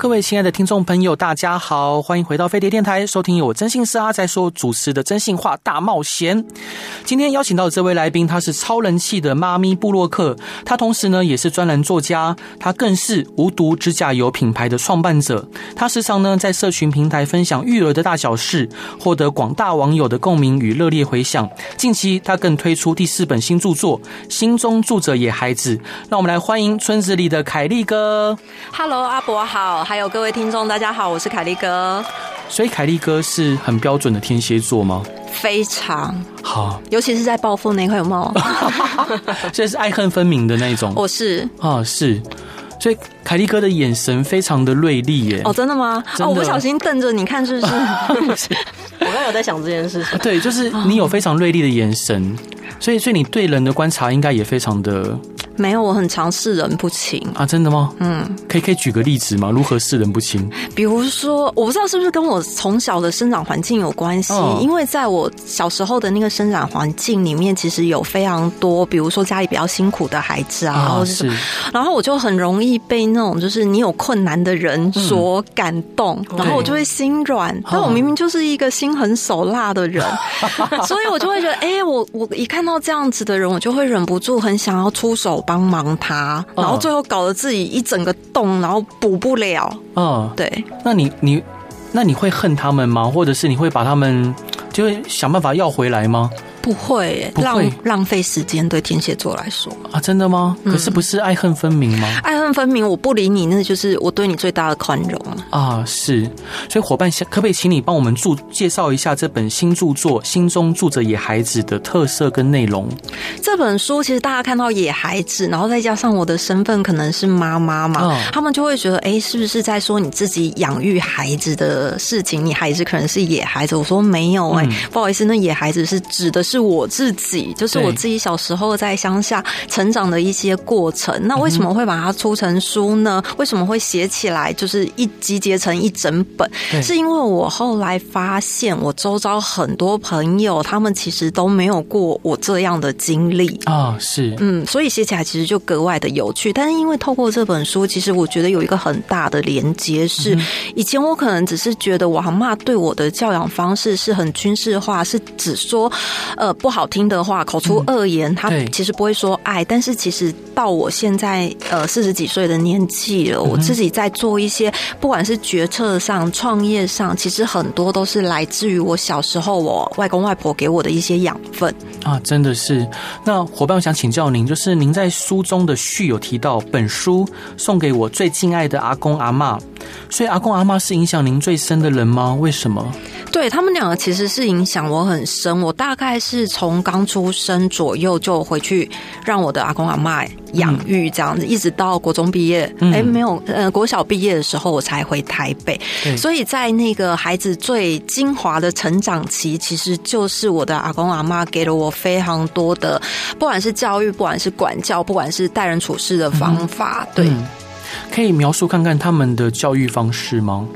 各位亲爱的听众朋友，大家好，欢迎回到飞碟电台，收听由我征信社阿仔所主持的《真心话大冒险》。今天邀请到的这位来宾，他是超人气的妈咪布洛克，他同时呢也是专栏作家，他更是无毒指甲油品牌的创办者。他时常呢在社群平台分享育儿的大小事，获得广大网友的共鸣与热烈回响。近期他更推出第四本新著作《心中住着野孩子》，让我们来欢迎村子里的凯利哥。Hello，阿伯好。好，还有各位听众，大家好，我是凯利哥。所以凯利哥是很标准的天蝎座吗？非常好，尤其是在暴富那块有没有？所以是爱恨分明的那种。我是啊，是。所以凯利哥的眼神非常的锐利耶。哦，真的吗？的哦，我不小心瞪着你看，是不是？我刚刚有在想这件事情。对，就是你有非常锐利的眼神，所以所以你对人的观察应该也非常的。没有，我很常视人不清啊，真的吗？嗯，可以可以举个例子吗？如何视人不清？比如说，我不知道是不是跟我从小的生长环境有关系，哦、因为在我小时候的那个生长环境里面，其实有非常多，比如说家里比较辛苦的孩子啊，哦、或者是，然后我就很容易被那种就是你有困难的人所感动，嗯、然后我就会心软，对但我明明就是一个心狠手辣的人，哦、所以我就会觉得，哎、欸，我我一看到这样子的人，我就会忍不住很想要出手。帮忙他，然后最后搞得自己一整个洞，然后补不了。嗯，对。那你你那你会恨他们吗？或者是你会把他们就是想办法要回来吗？不会，浪浪费时间。对天蝎座来说啊，真的吗？可是不是爱恨分明吗？爱恨分明，我不理你，那就是我对你最大的宽容啊。是，所以伙伴，可不可以请你帮我们注介绍一下这本新著作《心中住着野孩子》的特色跟内容？这本书其实大家看到野孩子，然后再加上我的身份可能是妈妈嘛，哦、他们就会觉得，哎，是不是在说你自己养育孩子的事情？你孩子可能是野孩子？我说没有、欸，哎、嗯，不好意思，那野孩子是指的是。我自己，就是我自己小时候在乡下成长的一些过程。那为什么会把它出成书呢？为什么会写起来，就是一集结成一整本？是因为我后来发现，我周遭很多朋友，他们其实都没有过我这样的经历啊。是，嗯，所以写起来其实就格外的有趣。但是因为透过这本书，其实我觉得有一个很大的连接是，以前我可能只是觉得我阿嬷对我的教养方式是很军事化，是只说。呃，不好听的话，口出恶言，嗯、他其实不会说爱，但是其实到我现在呃四十几岁的年纪了，我自己在做一些，不管是决策上、创业上，其实很多都是来自于我小时候我外公外婆给我的一些养分啊，真的是。那伙伴，我想请教您，就是您在书中的序有提到，本书送给我最敬爱的阿公阿妈。所以阿公阿妈是影响您最深的人吗？为什么？对，他们两个其实是影响我很深。我大概是从刚出生左右就回去让我的阿公阿妈养育这样子，嗯、一直到国中毕业，哎、嗯，没有，呃，国小毕业的时候我才回台北。所以在那个孩子最精华的成长期，其实就是我的阿公阿妈给了我非常多的，不管是教育，不管是管教，不管是待人处事的方法，嗯、对。嗯可以描述看看他们的教育方式吗？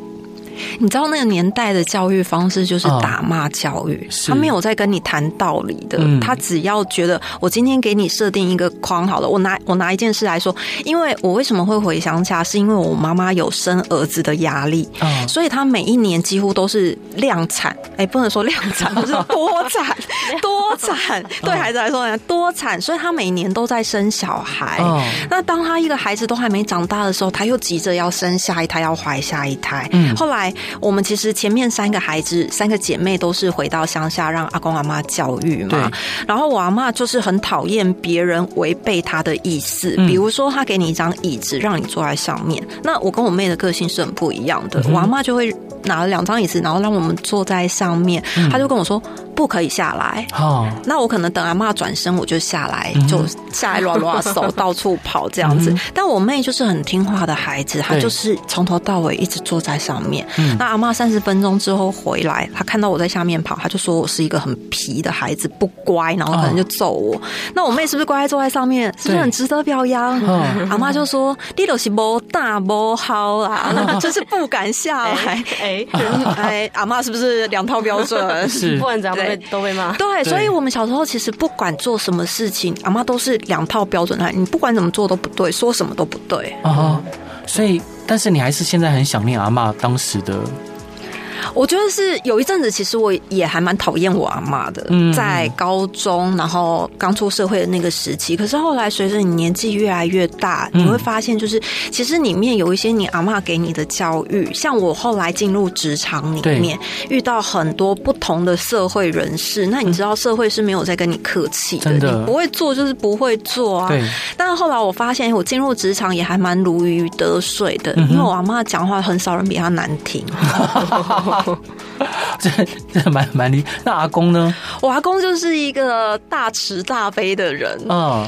你知道那个年代的教育方式就是打骂教育，哦、他没有在跟你谈道理的，嗯、他只要觉得我今天给你设定一个框好了，我拿我拿一件事来说，因为我为什么会回乡下，是因为我妈妈有生儿子的压力，哦、所以她每一年几乎都是量产，哎、欸，不能说量产，是多产多产，对孩子来说多产，所以她每年都在生小孩。哦、那当他一个孩子都还没长大的时候，他又急着要生下一胎，要怀下一胎，嗯，后来。我们其实前面三个孩子，三个姐妹都是回到乡下让阿公阿妈教育嘛。对然后我阿妈就是很讨厌别人违背她的意思，嗯、比如说她给你一张椅子让你坐在上面，那我跟我妹的个性是很不一样的。嗯、我阿妈就会拿了两张椅子，然后让我们坐在上面。她、嗯、就跟我说：“不可以下来。哦，那我可能等阿妈转身，我就下来，嗯、就下来乱乱手到处跑这样子。嗯、但我妹就是很听话的孩子，她就是从头到尾一直坐在上面。嗯、那阿妈三十分钟之后回来，她看到我在下面跑，她就说我是一个很皮的孩子，不乖，然后可能就揍我。哦、那我妹是不是乖乖坐在上面？是不是很值得表扬？哦、阿妈就说：“你都是无大无好啊，就是不敢下来。欸”哎 哎，阿妈是不是两套标准？是，不管怎样都被都被骂。对，所以我们小时候其实不管做什么事情，阿妈都是两套标准来。你不管怎么做都不对，说什么都不对。啊，所以，但是你还是现在很想念阿妈当时的。我觉得是有一阵子，其实我也还蛮讨厌我阿妈的，在高中，然后刚出社会的那个时期。可是后来随着你年纪越来越大，你会发现，就是其实里面有一些你阿妈给你的教育。像我后来进入职场里面，遇到很多不同的社会人士，那你知道社会是没有在跟你客气的，你不会做就是不会做啊。但是后来我发现，我进入职场也还蛮如鱼得水的，因为我阿妈讲话很少人比她难听。这这蛮蛮厉。那阿公呢？我阿公就是一个大慈大悲的人。嗯，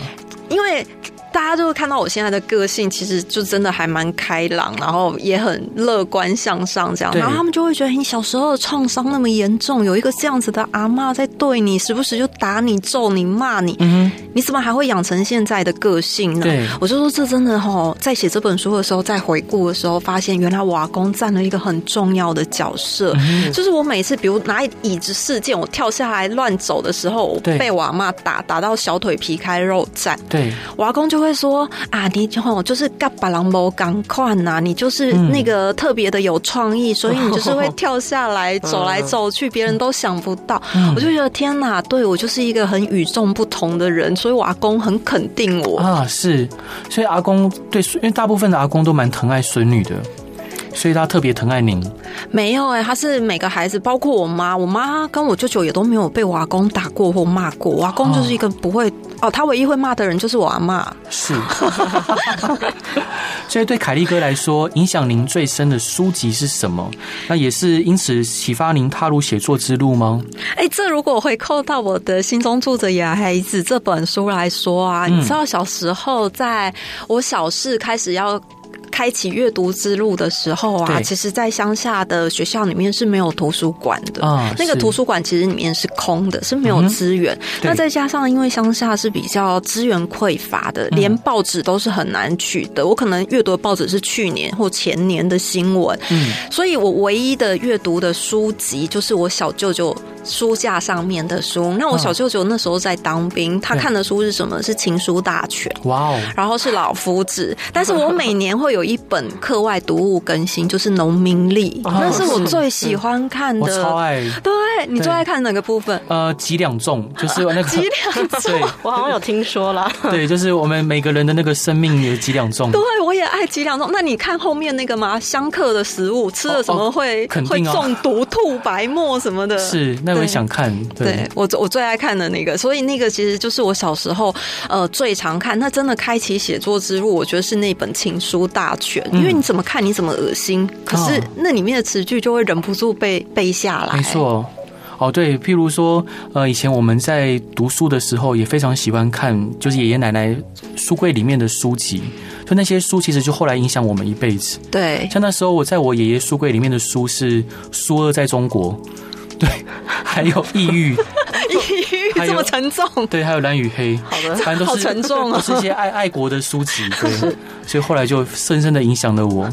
因为。大家就会看到我现在的个性，其实就真的还蛮开朗，然后也很乐观向上这样。然后他们就会觉得，你小时候的创伤那么严重，有一个这样子的阿妈在对你，时不时就打你、揍你、骂你，嗯，你怎么还会养成现在的个性呢？对，我就说这真的哈，在写这本书的时候，在回顾的时候，发现原来我阿公占了一个很重要的角色。就是我每次比如拿椅子事件，我跳下来乱走的时候，我被我阿嬷打打到小腿皮开肉绽。对，我阿公就会。会说啊，你就就是嘎巴郎某赶快呐，你就是那个特别的有创意，所以你就是会跳下来走来走去，别人都想不到。我就觉得天哪，对我就是一个很与众不同的人，所以我阿公很肯定我啊，是，所以阿公对，因为大部分的阿公都蛮疼爱孙女的。所以他特别疼爱您？没有哎、欸，他是每个孩子，包括我妈，我妈跟我舅舅也都没有被我阿公打过或骂过。我阿公就是一个不会哦，哦，他唯一会骂的人就是我阿妈。是，所以对凯利哥来说，影响您最深的书籍是什么？那也是因此启发您踏入写作之路吗？哎、欸，这如果回扣到我的心中住着野孩子这本书来说啊，嗯、你知道小时候在我小四开始要。开启阅读之路的时候啊，其实，在乡下的学校里面是没有图书馆的。那个图书馆其实里面是空的，是没有资源。那再加上，因为乡下是比较资源匮乏的，连报纸都是很难取的。我可能阅读的报纸是去年或前年的新闻，嗯，所以我唯一的阅读的书籍就是我小舅舅书架上面的书。那我小舅舅那时候在当兵，他看的书是什么？是《情书大全》。哇哦，然后是老夫子。但是我每年会有。一本课外读物更新，就是《农民历》，那是我最喜欢看的。超爱。对，你最爱看哪个部分？呃，几两重，就是那个 几两重。我好像有听说了。对，就是我们每个人的那个生命有几两重。对，我也爱几两重。那你看后面那个吗？相克的食物吃了什么会会中毒、吐白沫什么的？是，那我也想看。对，我我最爱看的那个，所以那个其实就是我小时候呃最常看。那真的开启写作之路，我觉得是那本情书大全。因为你怎么看你怎么恶心，可是那里面的词句就会忍不住被背下来。没错，哦对，譬如说，呃，以前我们在读书的时候也非常喜欢看，就是爷爷奶奶书柜里面的书籍，就那些书其实就后来影响我们一辈子。对，像那时候我在我爷爷书柜里面的书是《苏二在中国》，对，还有抑郁。抑郁这么沉重，对，还有蓝与黑，好的，反正都是沉重啊，都是一些爱爱国的书籍，对，所以后来就深深的影响了我。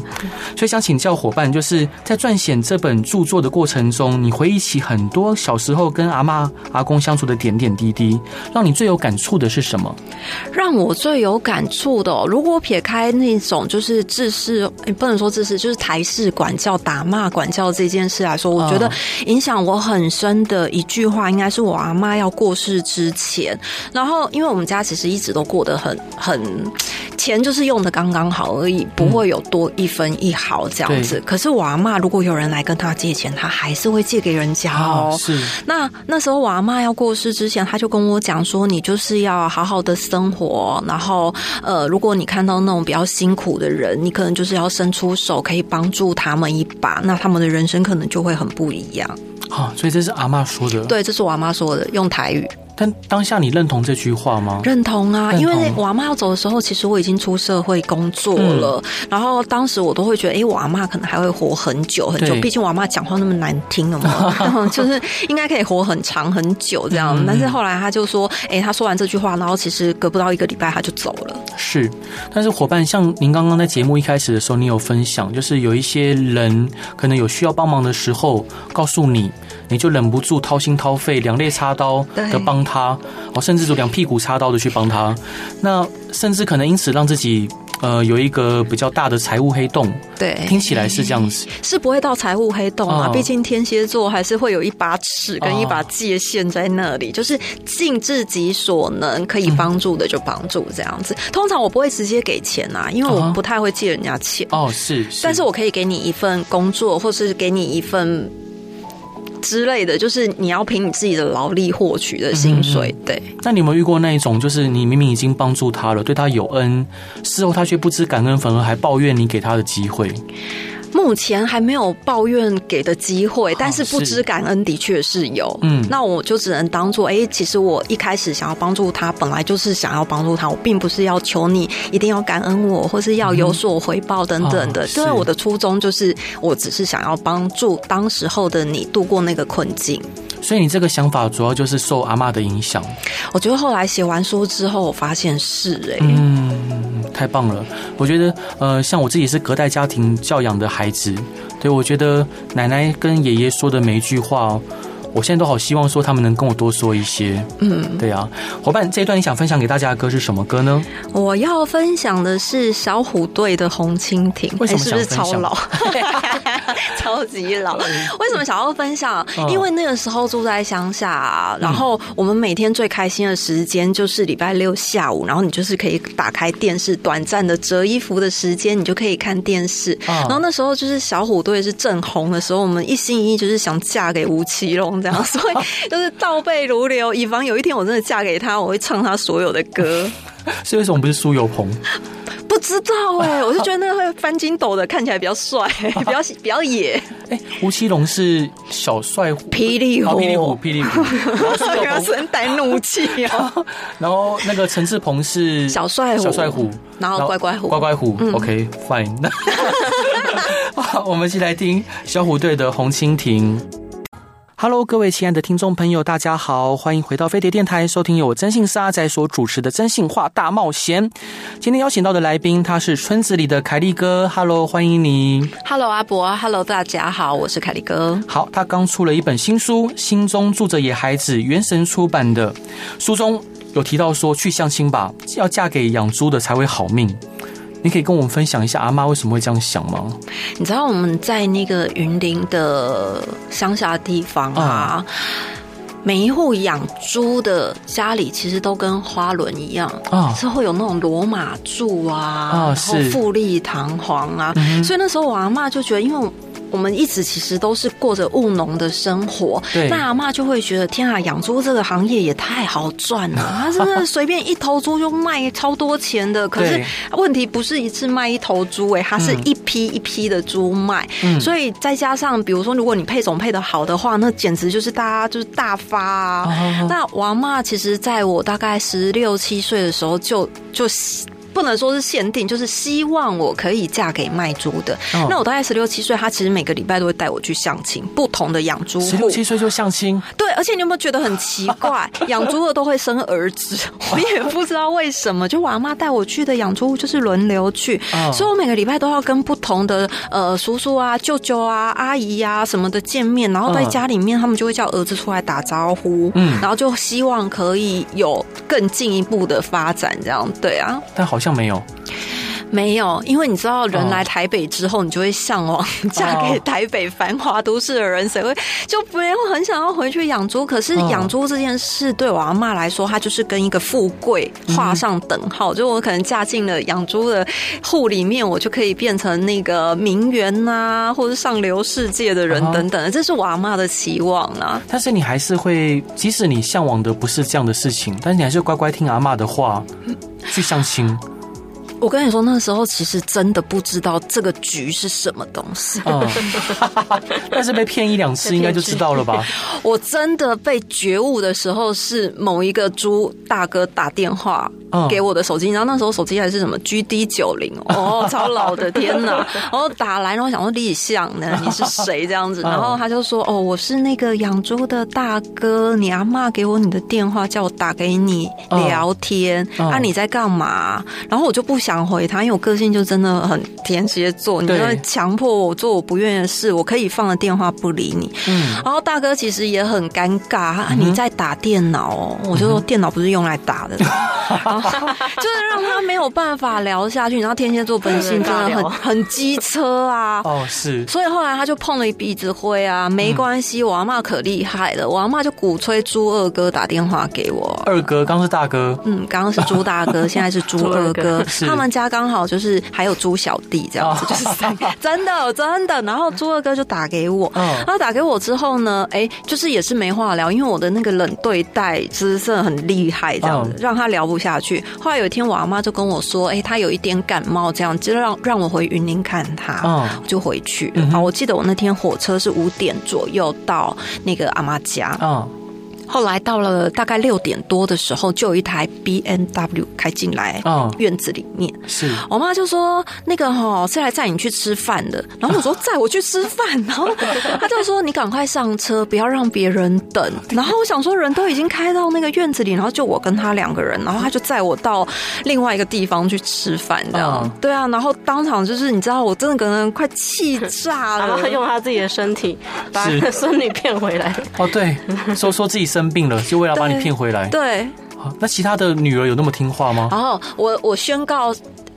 所以想请教伙伴，就是在撰写这本著作的过程中，你回忆起很多小时候跟阿妈、阿公相处的点点滴滴，让你最有感触的是什么？让我最有感触的，如果撇开那种就是制式，不能说制式，就是台式管教、打骂管教这件事来说，我觉得影响我很深的一句话，应该是我阿妈要过是之前，然后因为我们家其实一直都过得很很钱就是用的刚刚好而已，不会有多一分一毫这样子。可是我阿妈如果有人来跟他借钱，他还是会借给人家哦。是。那那时候我阿妈要过世之前，他就跟我讲说：“你就是要好好的生活，然后呃，如果你看到那种比较辛苦的人，你可能就是要伸出手，可以帮助他们一把，那他们的人生可能就会很不一样。”啊，所以这是阿妈说的。对，这是我阿妈说的，用台语。但当下你认同这句话吗？认同啊，同因为我阿嬷要走的时候，其实我已经出社会工作了。嗯、然后当时我都会觉得，哎，我阿嬷可能还会活很久很久。毕竟我阿嬷讲话那么难听了嘛，就是应该可以活很长很久这样。嗯、但是后来他就说，哎，他说完这句话，然后其实隔不到一个礼拜他就走了。是，但是伙伴，像您刚刚在节目一开始的时候，你有分享，就是有一些人可能有需要帮忙的时候，告诉你。你就忍不住掏心掏肺、两肋插刀的帮他，哦，甚至就两屁股插刀的去帮他，那甚至可能因此让自己呃有一个比较大的财务黑洞。对，听起来是这样子，是不会到财务黑洞啊。毕、哦、竟天蝎座还是会有一把尺跟一把界限在那里，哦、就是尽自己所能可以帮助的就帮助这样子。嗯、通常我不会直接给钱啊，因为我不太会借人家钱。哦，是，是，但是我可以给你一份工作，或是给你一份。之类的，就是你要凭你自己的劳力获取的薪水，嗯、对。那你有没有遇过那一种，就是你明明已经帮助他了，对他有恩，事后他却不知感恩，反而还抱怨你给他的机会？目前还没有抱怨给的机会，但是不知感恩的确是有。嗯，那我就只能当做，哎、欸，其实我一开始想要帮助他，本来就是想要帮助他，我并不是要求你一定要感恩我，或是要有所回报等等的。因为、嗯、我的初衷就是，我只是想要帮助当时候的你度过那个困境。所以你这个想法主要就是受阿妈的影响。我觉得后来写完书之后，我发现是哎、欸，嗯，太棒了。我觉得呃，像我自己是隔代家庭教养的孩孩子，对，我觉得奶奶跟爷爷说的每一句话。我现在都好希望说他们能跟我多说一些，嗯，对啊，伙伴，这一段你想分享给大家的歌是什么歌呢？我要分享的是小虎队的《红蜻蜓》，为什么想分享？欸、是不是超老？超级老。为什么想要分享？因为那个时候住在乡下，然后我们每天最开心的时间就是礼拜六下午，然后你就是可以打开电视，短暂的折衣服的时间，你就可以看电视。然后那时候就是小虎队是正红的时候，我们一心一意就是想嫁给吴奇隆。这样，所以就是倒背如流，以防有一天我真的嫁给他，我会唱他所有的歌。是为什么不是苏有朋？不知道哎、欸，我就觉得那个会翻筋斗的看起来比较帅，比较比较野。哎、欸，吴奇隆是小帅虎，霹雳虎，霹雳虎，霹雳虎，原声带怒气啊。然后那个陈志鹏是小帅虎，小帅虎，然后乖乖虎，乖乖虎。嗯、OK，fine。我们一起来听小虎队的《红蜻蜓》。Hello，各位亲爱的听众朋友，大家好，欢迎回到飞碟电台，收听由我征信社阿仔所主持的《真性话大冒险》。今天邀请到的来宾，他是村子里的凯利哥。Hello，欢迎你。Hello，阿伯。Hello，大家好，我是凯利哥。好，他刚出了一本新书，《心中住着野孩子》，原神出版的。书中有提到说，去相亲吧，要嫁给养猪的才会好命。你可以跟我们分享一下阿妈为什么会这样想吗？你知道我们在那个云林的乡下地方啊，每一户养猪的家里其实都跟花轮一样啊，是会有那种罗马柱啊，然后富丽堂皇啊，所以那时候我阿妈就觉得，因为。我们一直其实都是过着务农的生活，对那阿妈就会觉得天啊，养猪这个行业也太好赚了，他 真的随便一头猪就卖超多钱的。可是问题不是一次卖一头猪，哎，它是一批一批的猪卖，嗯、所以再加上比如说，如果你配种配的好的话，那简直就是大家就是大发啊。哦、那我阿嬷其实在我大概十六七岁的时候就就。不能说是限定，就是希望我可以嫁给卖猪的。Oh. 那我大概十六七岁，他其实每个礼拜都会带我去相亲，不同的养猪户。十六七岁就相亲？对，而且你有没有觉得很奇怪？养猪的都会生儿子，我也不知道为什么。就我阿妈带我去的养猪户就是轮流去，oh. 所以我每个礼拜都要跟不同的呃叔叔啊、舅舅啊、阿姨呀、啊、什么的见面，然后在家里面他们就会叫儿子出来打招呼，嗯，然后就希望可以有更进一步的发展，这样对啊。但好像。像没有，没有，因为你知道，人来台北之后，你就会向往 嫁给台北繁华都市的人，谁会就不会很想要回去养猪？可是养猪这件事对我阿妈来说，它就是跟一个富贵画上等号。就我可能嫁进了养猪的户里面，我就可以变成那个名媛呐，或者上流世界的人等等。这是我阿妈的期望啊。但是你还是会，即使你向往的不是这样的事情，但是你还是乖乖听阿妈的话去相亲。我跟你说，那时候其实真的不知道这个局是什么东西。嗯，但是被骗一两次，应该就知道了吧？我真的被觉悟的时候，是某一个猪大哥打电话给我的手机，然后那时候手机还是什么 GD 九零 哦，超老的，天哪！然后打来，然后想说立项呢，你是谁这样子？然后他就说：“哦，我是那个养猪的大哥，你阿妈给我你的电话，叫我打给你聊天。啊，你在干嘛？”然后我就不想回他，因为我个性就真的很天蝎座，你就会强迫我做我不愿意的事，我可以放了电话不理你。嗯，然后大哥其实也很尴尬，你在打电脑哦，我就说电脑不是用来打的，就是让他没有办法聊下去。然后天蝎座本性真的很 很机车啊，哦是，所以后来他就碰了一鼻子灰啊，没关系，我阿妈可厉害了，我阿妈就鼓吹猪二哥打电话给我，二哥刚是大哥，嗯，刚刚是猪大哥，现在是猪二哥，他们家刚好就是还有猪小弟这样子，就是三个。真的真的，然后猪二哥就打给我，然后打给我之后呢，哎，就是也是没话聊，因为我的那个冷对待姿色很厉害，这样子让他聊不下去。后来有一天，我阿妈就跟我说，哎，他有一点感冒，这样就让让我回云林看他，我就回去。好，我记得我那天火车是五点左右到那个阿妈家。后来到了大概六点多的时候，就有一台 B N W 开进来，院子里面。是我妈就说：“那个哈是来载你去吃饭的。”然后我说：“载我去吃饭。”然后 她就说：“你赶快上车，不要让别人等。”然后我想说，人都已经开到那个院子里，然后就我跟他两个人，然后他就载我到另外一个地方去吃饭，这样对啊。然后当场就是你知道，我真的可能快气炸了，然后他用他自己的身体把 孙女骗回来。哦，对，说说自己。生病了，就为了把你骗回来。对，好，那其他的女儿有那么听话吗？然后我我宣告。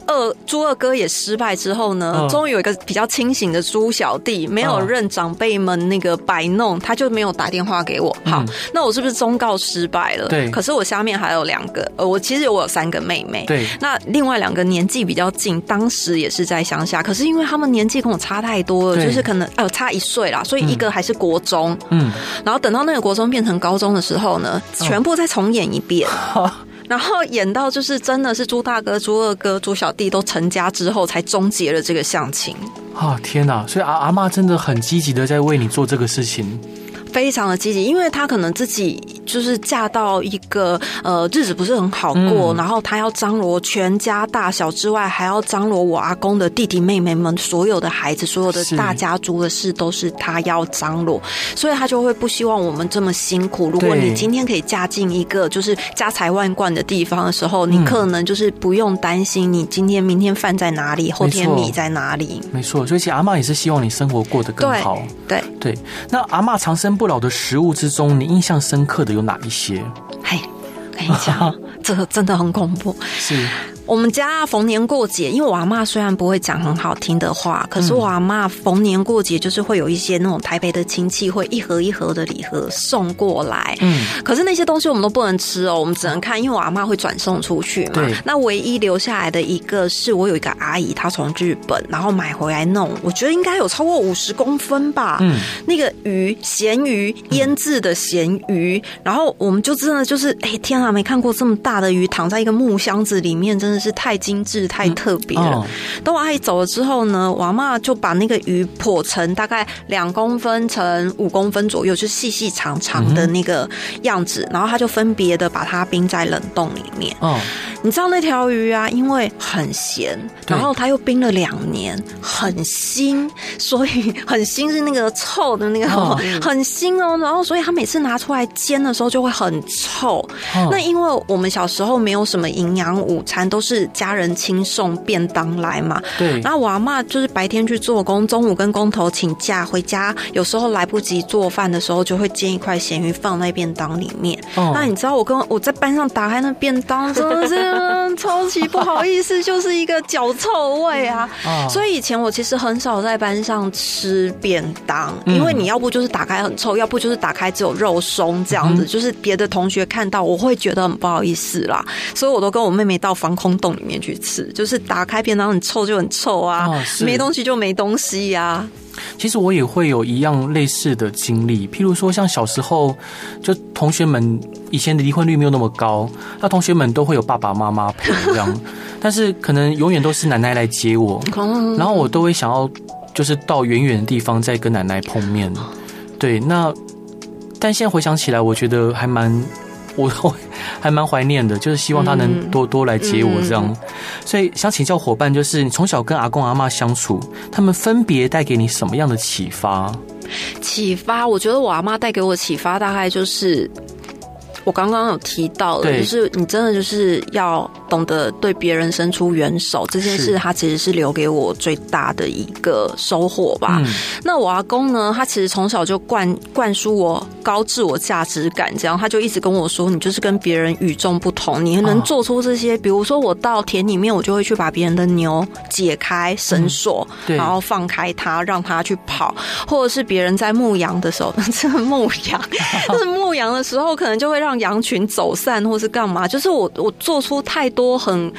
二猪二哥也失败之后呢，终于有一个比较清醒的猪小弟，没有任长辈们那个摆弄，他就没有打电话给我。好，那我是不是忠告失败了？对。可是我下面还有两个，呃，我其实我有三个妹妹。对。那另外两个年纪比较近，当时也是在乡下，可是因为他们年纪跟我差太多了，就是可能呃差一岁啦，所以一个还是国中。嗯。然后等到那个国中变成高中的时候呢，全部再重演一遍。然后演到就是真的是朱大哥、朱二哥、朱小弟都成家之后，才终结了这个相亲。啊天哪！所以阿阿嬷真的很积极的在为你做这个事情。非常的积极，因为她可能自己就是嫁到一个呃日子不是很好过，嗯、然后她要张罗全家大小之外，还要张罗我阿公的弟弟妹妹们所有的孩子，所有的大家族的事都是她要张罗，所以她就会不希望我们这么辛苦。如果你今天可以嫁进一个就是家财万贯的地方的时候，你可能就是不用担心你今天明天饭在哪里，后天米在哪里。没错，所以其实阿妈也是希望你生活过得更好。对对，对，那阿妈长生不老的食物之中，你印象深刻的有哪一些？嘿，跟你讲，这真的很恐怖。是。我们家逢年过节，因为我阿妈虽然不会讲很好听的话，可是我阿妈逢年过节就是会有一些那种台北的亲戚会一盒一盒的礼盒送过来。嗯，可是那些东西我们都不能吃哦，我们只能看，因为我阿妈会转送出去嘛。对。那唯一留下来的一个是我有一个阿姨，她从日本然后买回来弄，我觉得应该有超过五十公分吧。嗯。那个鱼，咸鱼，腌制的咸鱼，然后我们就真的就是，哎天啊，没看过这么大的鱼躺在一个木箱子里面，真的。是太精致、太特别了。等我阿姨走了之后呢，我阿嬷就把那个鱼剖成大概两公分乘五公分左右，就细细长长的那个样子。然后她就分别的把它冰在冷冻里面。哦，你知道那条鱼啊，因为很咸，然后它又冰了两年，很腥，所以很腥是那个臭的那个，很腥哦。然后所以他每次拿出来煎的时候就会很臭。那因为我们小时候没有什么营养午餐，都是。是家人亲送便当来嘛？对。然后我阿妈就是白天去做工，中午跟工头请假回家，有时候来不及做饭的时候，就会煎一块咸鱼放在便当里面。哦。那你知道我跟我在班上打开那便当，真的是超级不好意思，就是一个脚臭味啊。哦。所以以前我其实很少在班上吃便当，因为你要不就是打开很臭，要不就是打开只有肉松这样子，嗯、就是别的同学看到我会觉得很不好意思啦。所以我都跟我妹妹到防空洞里面去吃，就是打开便当很臭就很臭啊，哦、没东西就没东西呀、啊。其实我也会有一样类似的经历，譬如说像小时候，就同学们以前的离婚率没有那么高，那同学们都会有爸爸妈妈陪这样。但是可能永远都是奶奶来接我，然后我都会想要就是到远远的地方再跟奶奶碰面。对，那但现在回想起来，我觉得还蛮 我还蛮怀念的，就是希望他能多多来接我这样。所以想请教伙伴，就是你从小跟阿公阿妈相处，他们分别带给你什么样的启发？启发，我觉得我阿妈带给我启发，大概就是。我刚刚有提到了，就是你真的就是要懂得对别人伸出援手，这件事他其实是留给我最大的一个收获吧。那我阿公呢，他其实从小就灌灌输我高自我价值感，这样他就一直跟我说，你就是跟别人与众不同，你能做出这些。比如说我到田里面，我就会去把别人的牛解开绳索，然后放开它，让它去跑，或者是别人在牧羊的时候，这个牧羊，就是牧羊的时候，可能就会让。羊群走散，或是干嘛？就是我，我做出太多很。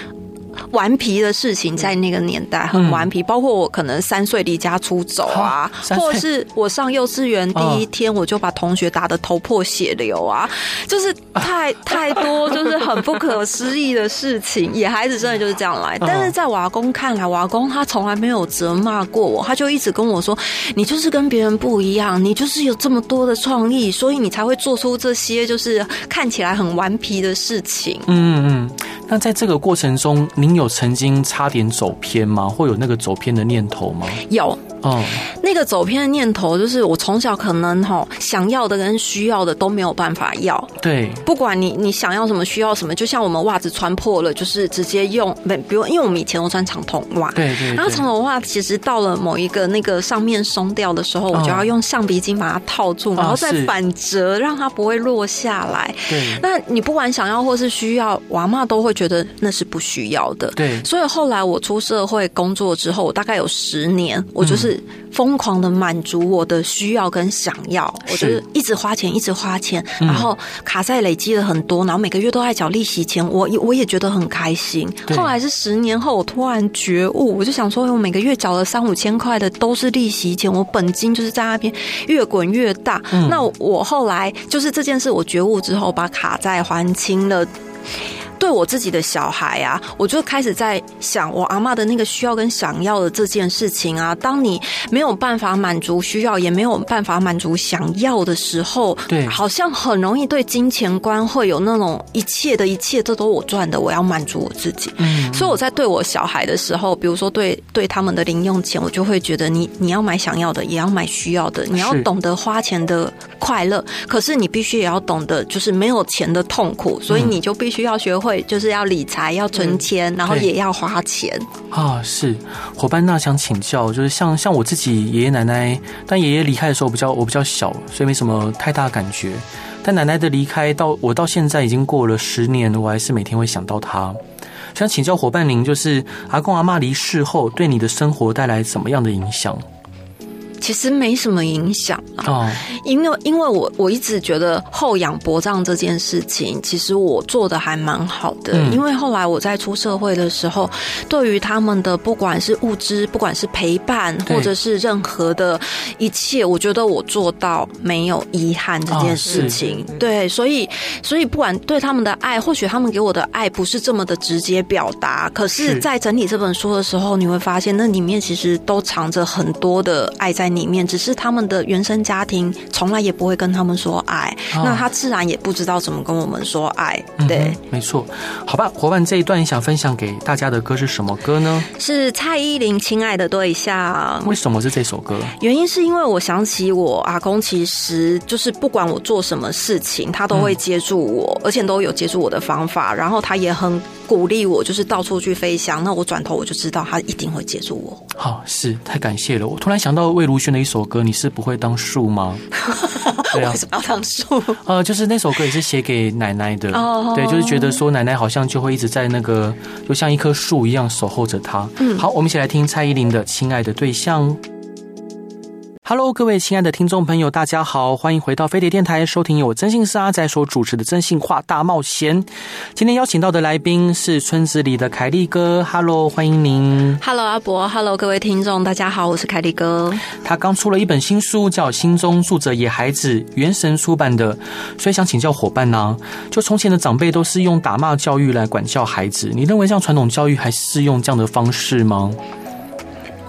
顽皮的事情在那个年代很顽皮，包括我可能三岁离家出走啊，或者是我上幼稚园第一天我就把同学打得头破血流啊，就是太 太多，就是很不可思议的事情。野孩子真的就是这样来，但是在我阿公看来，我阿公他从来没有责骂过我，他就一直跟我说：“你就是跟别人不一样，你就是有这么多的创意，所以你才会做出这些就是看起来很顽皮的事情。”嗯嗯。那在这个过程中，您有曾经差点走偏吗？会有那个走偏的念头吗？有。哦，那个走偏的念头就是我从小可能哈想要的跟需要的都没有办法要。对，不管你你想要什么需要什么，就像我们袜子穿破了，就是直接用，没不用因为我们以前都穿长筒袜，对，对对，然后长筒袜其实到了某一个那个上面松掉的时候，我就要用橡皮筋把它套住，然后再反折让它不会落下来。对，那你不管想要或是需要，我阿嬷都会觉得那是不需要的。对，所以后来我出社会工作之后，我大概有十年，我就是。疯狂的满足我的需要跟想要，我就是一直花钱，一直花钱，然后卡债累积了很多，然后每个月都在缴利息钱，我我也觉得很开心。后来是十年后，我突然觉悟，我就想说，我每个月缴了三五千块的都是利息钱，我本金就是在那边越滚越大。那我后来就是这件事，我觉悟之后，把卡债还清了。对我自己的小孩啊，我就开始在想我阿妈的那个需要跟想要的这件事情啊。当你没有办法满足需要，也没有办法满足想要的时候，对，好像很容易对金钱观会有那种一切的一切，这都我赚的，我要满足我自己。嗯，所以我在对我小孩的时候，比如说对对他们的零用钱，我就会觉得你你要买想要的，也要买需要的，你要懂得花钱的快乐，可是你必须也要懂得就是没有钱的痛苦，所以你就必须要学会。就是要理财，要存钱，然后也要花钱啊。是伙伴，那想请教，就是像像我自己爷爷奶奶，但爷爷离开的时候比较我比较小，所以没什么太大感觉。但奶奶的离开到我到现在已经过了十年，我还是每天会想到她。想请教伙伴您，就是阿公阿妈离世后，对你的生活带来怎么样的影响？其实没什么影响啊，因为因为我我一直觉得后仰薄葬这件事情，其实我做的还蛮好的。因为后来我在出社会的时候，对于他们的不管是物质，不管是陪伴，或者是任何的一切，我觉得我做到没有遗憾这件事情。对，所以所以不管对他们的爱，或许他们给我的爱不是这么的直接表达，可是，在整理这本书的时候，你会发现那里面其实都藏着很多的爱在里面，只是他们的原生家庭从来也不会跟他们说爱，哦、那他自然也不知道怎么跟我们说爱。对，嗯、没错。好吧，伙伴，这一段你想分享给大家的歌是什么歌呢？是蔡依林《亲爱的对象》。为什么是这首歌？原因是因为我想起我阿公，其实就是不管我做什么事情，他都会接住我，嗯、而且都有接住我的方法，然后他也很鼓励我，就是到处去飞翔。那我转头我就知道他一定会接住我。好，是太感谢了。我突然想到魏如萱的一首歌，你是不会当树吗？对啊，为什么要当树？呃，就是那首歌也是写给奶奶的。哦，对，就是觉得说奶奶好像就会一直在那个，就像一棵树一样守候着她。嗯，好，我们一起来听蔡依林的《亲爱的对象》。Hello，各位亲爱的听众朋友，大家好，欢迎回到飞碟电台，收听由我征信社阿仔所主持的《真心话大冒险》。今天邀请到的来宾是村子里的凯利哥，Hello，欢迎您。Hello，阿伯，Hello，各位听众，大家好，我是凯利哥。他刚出了一本新书，叫《心中住着野孩子》，原神出版的，所以想请教伙伴呢、啊，就从前的长辈都是用打骂教育来管教孩子，你认为像传统教育还适用这样的方式吗？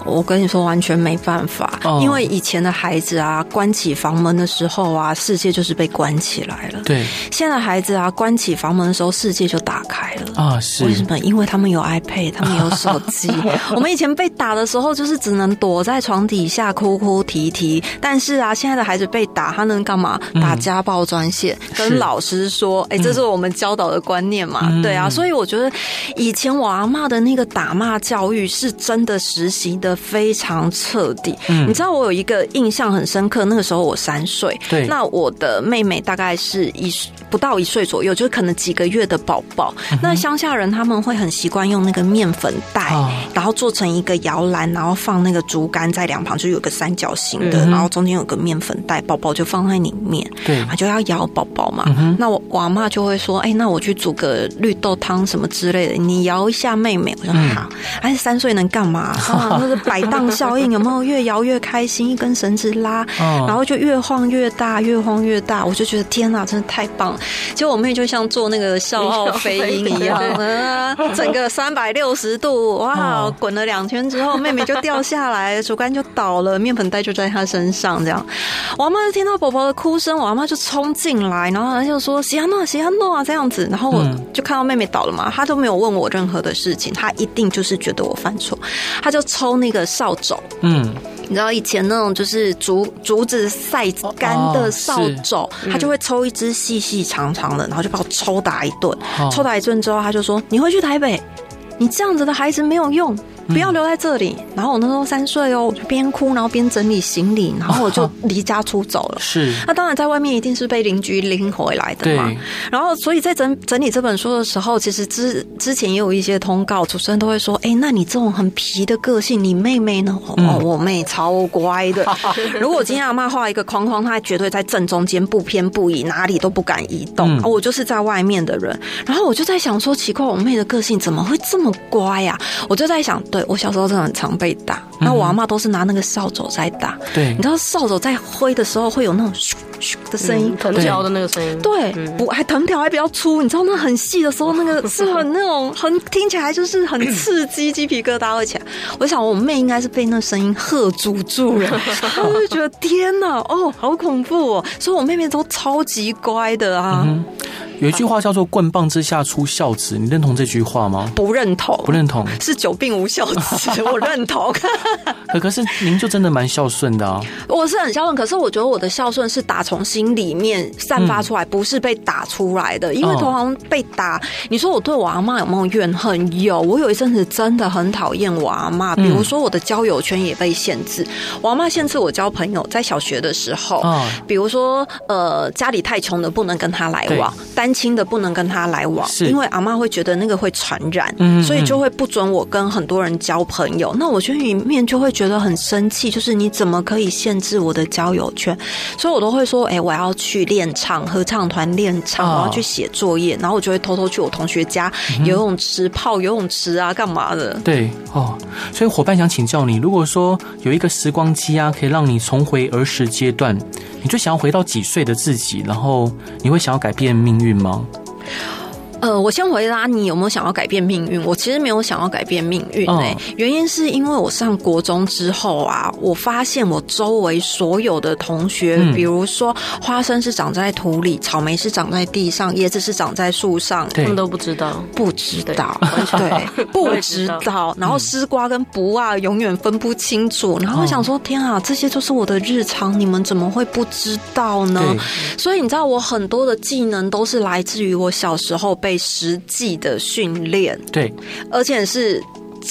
我跟你说，完全没办法，因为以前的孩子啊，关起房门的时候啊，世界就是被关起来了。对，现在孩子啊，关起房门的时候，世界就打开了啊。是为什么？因为他们有 iPad，他们有手机。我们以前被打的时候，就是只能躲在床底下哭哭啼啼。但是啊，现在的孩子被打，他能干嘛？打家暴专线，跟老师说：“哎，这是我们教导的观念嘛。”对啊，所以我觉得以前我阿妈的那个打骂教育是真的实行的。非常彻底，嗯，你知道我有一个印象很深刻，那个时候我三岁，对，那我的妹妹大概是一不到一岁左右，就是可能几个月的宝宝。嗯、那乡下人他们会很习惯用那个面粉袋，哦、然后做成一个摇篮，然后放那个竹竿在两旁，就有个三角形的，嗯、然后中间有个面粉袋，宝宝就放在里面，对，就要摇宝宝嘛。嗯、那我我阿嬷就会说，哎、欸，那我去煮个绿豆汤什么之类的，你摇一下妹妹。我说好，哎、嗯，三岁能干嘛？啊，那是摆荡。效应有没有越摇越开心？一根绳子拉，然后就越晃越大，越晃越大。我就觉得天哪，真的太棒了！结果我妹就像做那个笑傲飞鹰 一 样，整个三百六十度哇，滚了两圈之后，妹妹就掉下来，竹竿就倒了，面粉袋就在她身上。这样，我阿妈就听到宝宝的哭声，我阿妈就冲进来，然后她就说：“西安诺，西安诺啊！”这样子，然后我就看到妹妹倒了嘛，她都没有问我任何的事情，她一定就是觉得我犯错，她就抽那个扫。帚，嗯，你知道以前那种就是竹竹子晒干的扫帚，他就会抽一支细细长长的，然后就把我抽打一顿。抽打一顿之后，他就说：“你会去台北，你这样子的孩子没有用。”不要留在这里。然后我那时候三岁哦，我就边哭，然后边整理行李，然后我就离家出走了。是，那当然在外面一定是被邻居拎回来的嘛。然后，所以在整整理这本书的时候，其实之之前也有一些通告，主持人都会说：“哎，那你这种很皮的个性，你妹妹呢？”哦，我妹超乖的。如果我今天阿妈画一个框框，她绝对在正中间，不偏不倚，哪里都不敢移动。我就是在外面的人。然后我就在想说，奇怪，我妹的个性怎么会这么乖呀？我就在想，对。我小时候真的很常被打，那我阿嬷都是拿那个扫帚在打。对，你知道扫帚在挥的时候会有那种咻咻的声音，藤条的那个声音。对，不还藤条还比较粗，你知道那很细的时候，那个 是很那种很听起来就是很刺激，鸡皮疙瘩会起来。我想我妹应该是被那声音吓住住了，她就觉得天哪，哦，好恐怖哦！所以我妹妹都超级乖的啊。有一句话叫做“棍棒之下出孝子”，你认同这句话吗？不认同，不认同，是久病无孝子。我认同。可可是您就真的蛮孝顺的啊。我是很孝顺，可是我觉得我的孝顺是打从心里面散发出来，不是被打出来的。因为通常被打，你说我对我阿妈有没有怨恨？有。我有一阵子真的很讨厌我阿妈，比如说我的交友圈也被限制。我阿妈限制我交朋友，在小学的时候，比如说呃家里太穷的不能跟他来往，单亲的不能跟他来往，因为阿妈会觉得那个会传染，所以就会不准我跟很多人交朋友。那我心里面就会觉得很生气，就是你怎么可以限制我的交友圈？所以我都会说，哎，我要去练唱，合唱团练唱，我要去写作业，然后我就会偷偷去我同学家游泳池泡游泳池啊，干嘛的？对哦，所以伙伴想请教你，如果说有一个时光机啊，可以让你重回儿时阶段，你最想要回到几岁的自己？然后你会想要改变命运吗？是吗？呃，我先回答你有没有想要改变命运？我其实没有想要改变命运诶、欸，原因是因为我上国中之后啊，我发现我周围所有的同学，比如说花生是长在土里，草莓是长在地上，椰子是长在树上，他们都不知道，不知道，对，不知道。然后丝瓜跟卜啊，永远分不清楚。然后我想说，天啊，这些就是我的日常，你们怎么会不知道呢？所以你知道，我很多的技能都是来自于我小时候被。被实际的训练，对，而且是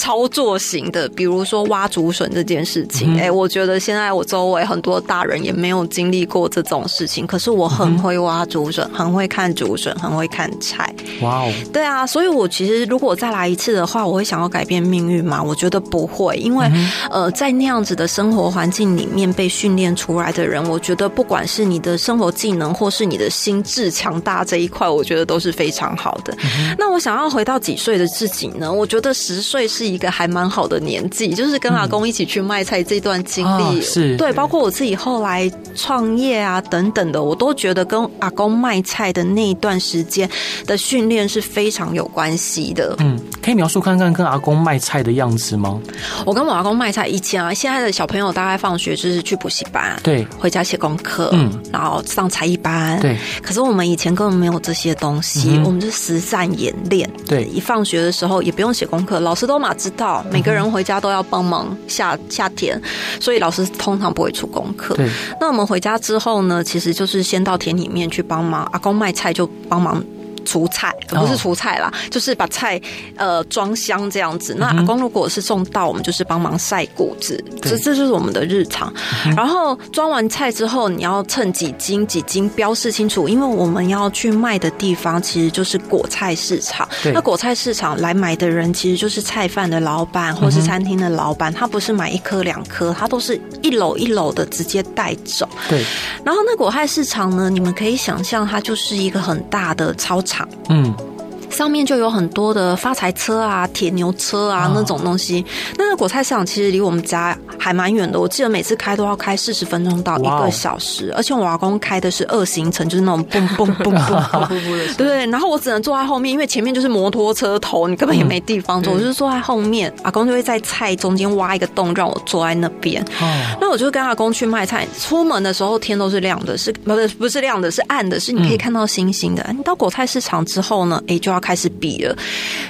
操作型的，比如说挖竹笋这件事情。哎、嗯欸，我觉得现在我周围很多大人也没有经历过这种事情，可是我很会挖竹笋，很会看竹笋，很会看菜。哇哦！对啊，所以我其实如果再来一次的话，我会想要改变命运吗？我觉得不会，因为、嗯、呃，在那样子的生活环境里面被训练出来的人，我觉得不管是你的生活技能，或是你的心智强大这一块，我觉得都是非常好的。嗯、那我想要回到几岁的自己呢？我觉得十岁是一个还蛮好的年纪，就是跟阿公一起去卖菜这段经历、嗯哦，是对，包括我自己后来创业啊等等的，我都觉得跟阿公卖菜的那一段时间的训练是非常有关系的。嗯，可以描述看看跟阿公卖菜的样子吗？我跟我阿公卖菜以前啊，现在的小朋友大概放学就是去补习班，对，回家写功课，嗯，然后上才艺班，对。可是我们以前根本没有这些东西，嗯、我们就实战演练，对。一放学的时候也不用写功课，老师都嘛知道，每个人回家都要帮忙下下田，所以老师通常不会出功课。那我们回家之后呢，其实就是先到田里面去帮忙，阿公卖菜就帮忙。除菜不是除菜啦，oh. 就是把菜呃装箱这样子。那阿公如果是送到，我们就是帮忙晒谷子，这这就是我们的日常。然后装完菜之后，你要称几斤几斤，标示清楚，因为我们要去卖的地方其实就是果菜市场。那果菜市场来买的人其实就是菜贩的老板或是餐厅的老板，他不是买一颗两颗，他都是一篓一篓的直接带走。对。然后那果菜市场呢，你们可以想象，它就是一个很大的超场。嗯。上面就有很多的发财车啊、铁牛车啊那种东西。那个果菜市场其实离我们家还蛮远的，我记得每次开都要开四十分钟到一个小时。而且我阿公开的是二行程，就是那种蹦蹦蹦蹦蹦，对。然后我只能坐在后面，因为前面就是摩托车头，你根本也没地方坐，我就是坐在后面。阿公就会在菜中间挖一个洞，让我坐在那边。那我就跟阿公去卖菜。出门的时候天都是亮的，是不是不是亮的，是暗的，是你可以看到星星的。你到果菜市场之后呢，哎，就要。开始比了，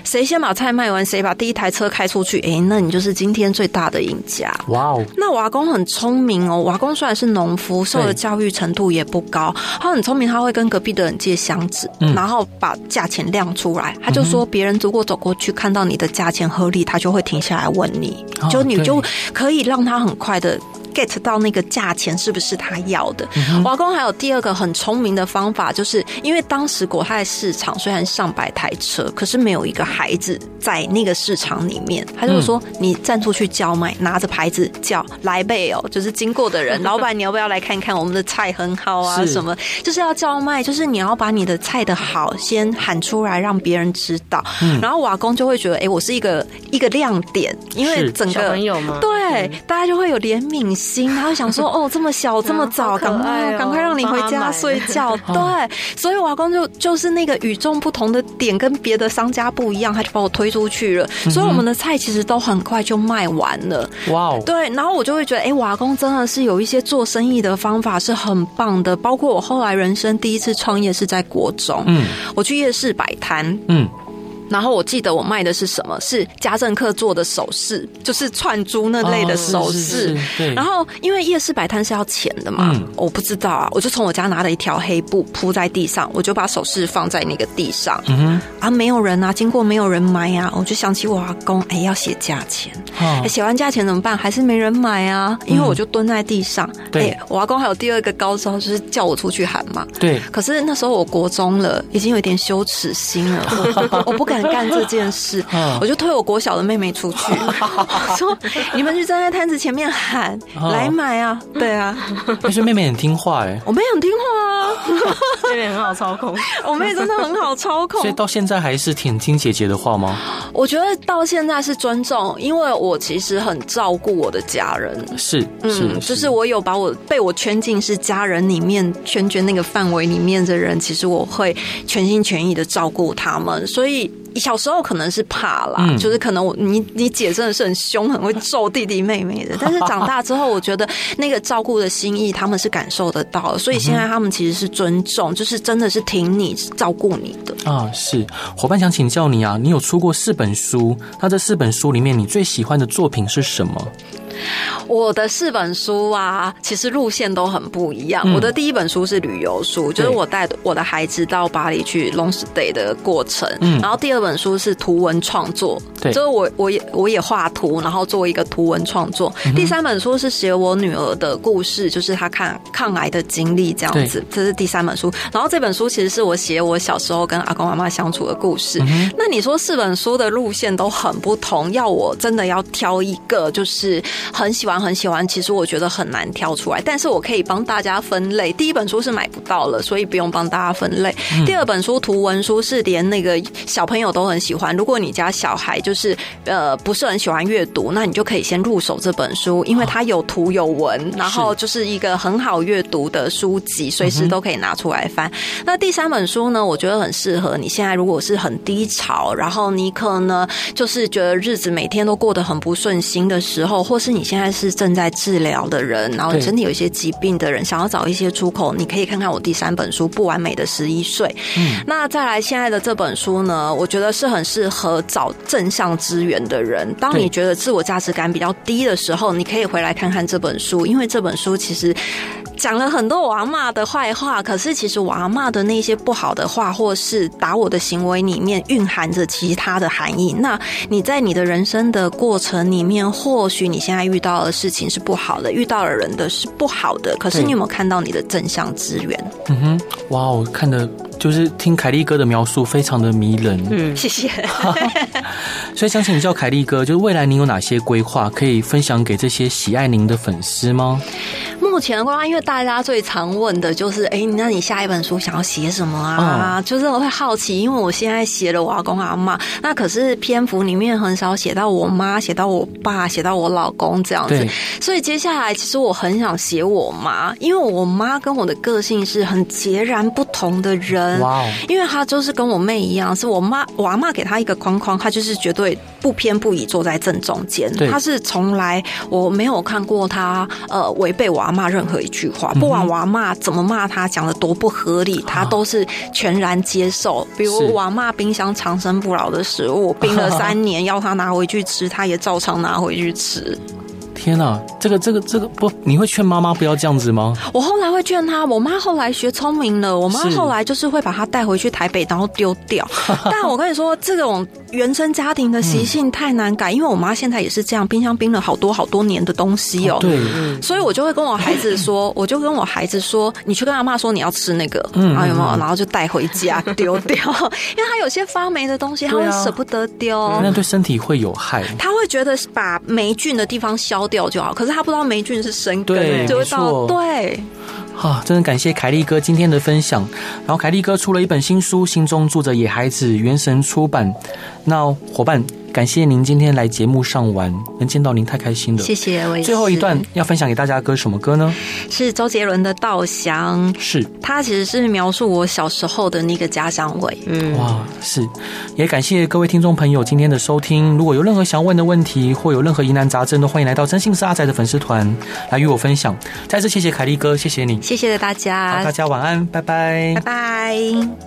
谁先把菜卖完，谁把第一台车开出去，哎，那你就是今天最大的赢家。哇哦！那我阿公很聪明哦，我阿公虽然是农夫，受的教育程度也不高，他很聪明，他会跟隔壁的人借箱子，嗯、然后把价钱亮出来。他就说，别人如果走过去看到你的价钱合理，他就会停下来问你，哦、就你就可以让他很快的。Get 到那个价钱是不是他要的？嗯、我阿公还有第二个很聪明的方法，就是因为当时国泰市场虽然上百台车，可是没有一个孩子在那个市场里面。他就说：“你站出去叫卖，拿着牌子叫来贝哦，就是经过的人，老板你要不要来看看我们的菜很好啊？什么就是要叫卖，就是你要把你的菜的好先喊出来，让别人知道。嗯、然后瓦工就会觉得，哎、欸，我是一个一个亮点，因为整个朋友嘛，对，嗯、大家就会有怜悯。”心，他会想说：“ 哦，这么小，这么早，赶快，赶快让你回家睡觉。”对，所以我阿公就就是那个与众不同的点，跟别的商家不一样，他就把我推出去了。所以我们的菜其实都很快就卖完了。哇哦！对，然后我就会觉得，哎，我阿公真的是有一些做生意的方法是很棒的。包括我后来人生第一次创业是在国中，嗯，我去夜市摆摊，嗯。然后我记得我卖的是什么？是家政课做的首饰，就是串珠那类的首饰。然后因为夜市摆摊是要钱的嘛，我不知道啊，我就从我家拿了一条黑布铺在地上，我就把首饰放在那个地上。嗯哼，啊，没有人啊，经过没有人买啊，我就想起我阿公，哎，要写价钱。哎，写完价钱怎么办？还是没人买啊？因为我就蹲在地上。对，我阿公还有第二个高招，就是叫我出去喊嘛。对。可是那时候我国中了，已经有点羞耻心了，我不敢。干这件事，我就推我国小的妹妹出去，说：“你们去站在摊子前面喊来买啊！”对啊，但是妹妹很听话哎，我妹很听话啊，妹妹很好操控，我妹真的很好操控，所以到现在还是挺听姐姐的话吗？我觉得到现在是尊重，因为我其实很照顾我的家人，是，嗯，就是我有把我被我圈进是家人里面圈圈那个范围里面的人，其实我会全心全意的照顾他们，所以。小时候可能是怕啦，嗯、就是可能我你你姐真的是很凶，很会揍弟弟妹妹的。但是长大之后，我觉得那个照顾的心意，他们是感受得到的。所以现在他们其实是尊重，就是真的是挺你、照顾你的啊。是伙伴想请教你啊，你有出过四本书，那这四本书里面你最喜欢的作品是什么？我的四本书啊，其实路线都很不一样。嗯、我的第一本书是旅游书，就是我带我的孩子到巴黎去 long stay 的过程。嗯，然后第二本书是图文创作，对，就是我我也我也画图，然后做一个图文创作。嗯、第三本书是写我女儿的故事，就是她看抗癌的经历这样子，这是第三本书。然后这本书其实是我写我小时候跟阿公阿妈相处的故事。嗯、那你说四本书的路线都很不同，要我真的要挑一个，就是很喜欢。很喜欢，其实我觉得很难挑出来，但是我可以帮大家分类。第一本书是买不到了，所以不用帮大家分类。嗯、第二本书图文书是连那个小朋友都很喜欢。如果你家小孩就是呃不是很喜欢阅读，那你就可以先入手这本书，因为它有图有文，然后就是一个很好阅读的书籍，随时都可以拿出来翻。嗯、那第三本书呢，我觉得很适合你现在如果是很低潮，然后你可能就是觉得日子每天都过得很不顺心的时候，或是你现在是。正在治疗的人，然后身体有一些疾病的人，想要找一些出口，你可以看看我第三本书《不完美的十一岁》。嗯，那再来现在的这本书呢，我觉得是很适合找正向资源的人。当你觉得自我价值感比较低的时候，你可以回来看看这本书，因为这本书其实。讲了很多我阿妈的坏话，可是其实我阿妈的那些不好的话，或是打我的行为里面蕴含着其他的含义。那你在你的人生的过程里面，或许你现在遇到的事情是不好的，遇到的人的是不好的，可是你有没有看到你的正向资源？嗯哼，哇，我看的就是听凯利哥的描述，非常的迷人。嗯，谢谢。所以想请教凯利哥，就是未来您有哪些规划可以分享给这些喜爱您的粉丝吗？目前的话，因为大家最常问的就是，哎、欸，那你下一本书想要写什么啊？嗯、就是我会好奇，因为我现在写了我阿公阿妈，那可是篇幅里面很少写到我妈，写到我爸，写到我老公这样子。所以接下来，其实我很想写我妈，因为我妈跟我的个性是很截然不同的人。哇！因为她就是跟我妹一样，是我妈，我阿妈给她一个框框，她就是绝对不偏不倚坐在正中间。对她是从来我没有看过她呃违背我阿嬷。骂任何一句话，不管我骂怎么骂他，讲的多不合理，他都是全然接受。比如我骂冰箱长生不老的食物，冰了三年，要他拿回去吃，他也照常拿回去吃。天呐，这个这个这个不，你会劝妈妈不要这样子吗？我后来会劝她，我妈后来学聪明了，我妈后来就是会把她带回去台北，然后丢掉。但我跟你说，这种原生家庭的习性太难改，因为我妈现在也是这样，冰箱冰了好多好多年的东西哦。对，所以我就会跟我孩子说，我就跟我孩子说，你去跟阿妈说你要吃那个，嗯，有没有？然后就带回家丢掉，因为他有些发霉的东西，他会舍不得丢，那对身体会有害。他会觉得把霉菌的地方消掉就好，可是他不知道霉菌是生根，对，就会到对。啊，真的感谢凯利哥今天的分享。然后凯利哥出了一本新书，心中住着野孩子，原神出版。那伙伴。感谢您今天来节目上玩，能见到您太开心了。谢谢，我也。最后一段要分享给大家的歌什么歌呢？是周杰伦的《稻香》，是他其实是描述我小时候的那个家乡味。嗯，哇，是。也感谢各位听众朋友今天的收听。如果有任何想问的问题，或有任何疑难杂症，都欢迎来到真心是阿仔的粉丝团来与我分享。再次谢谢凯利哥，谢谢你，谢谢大家。好，大家晚安，拜拜，拜拜。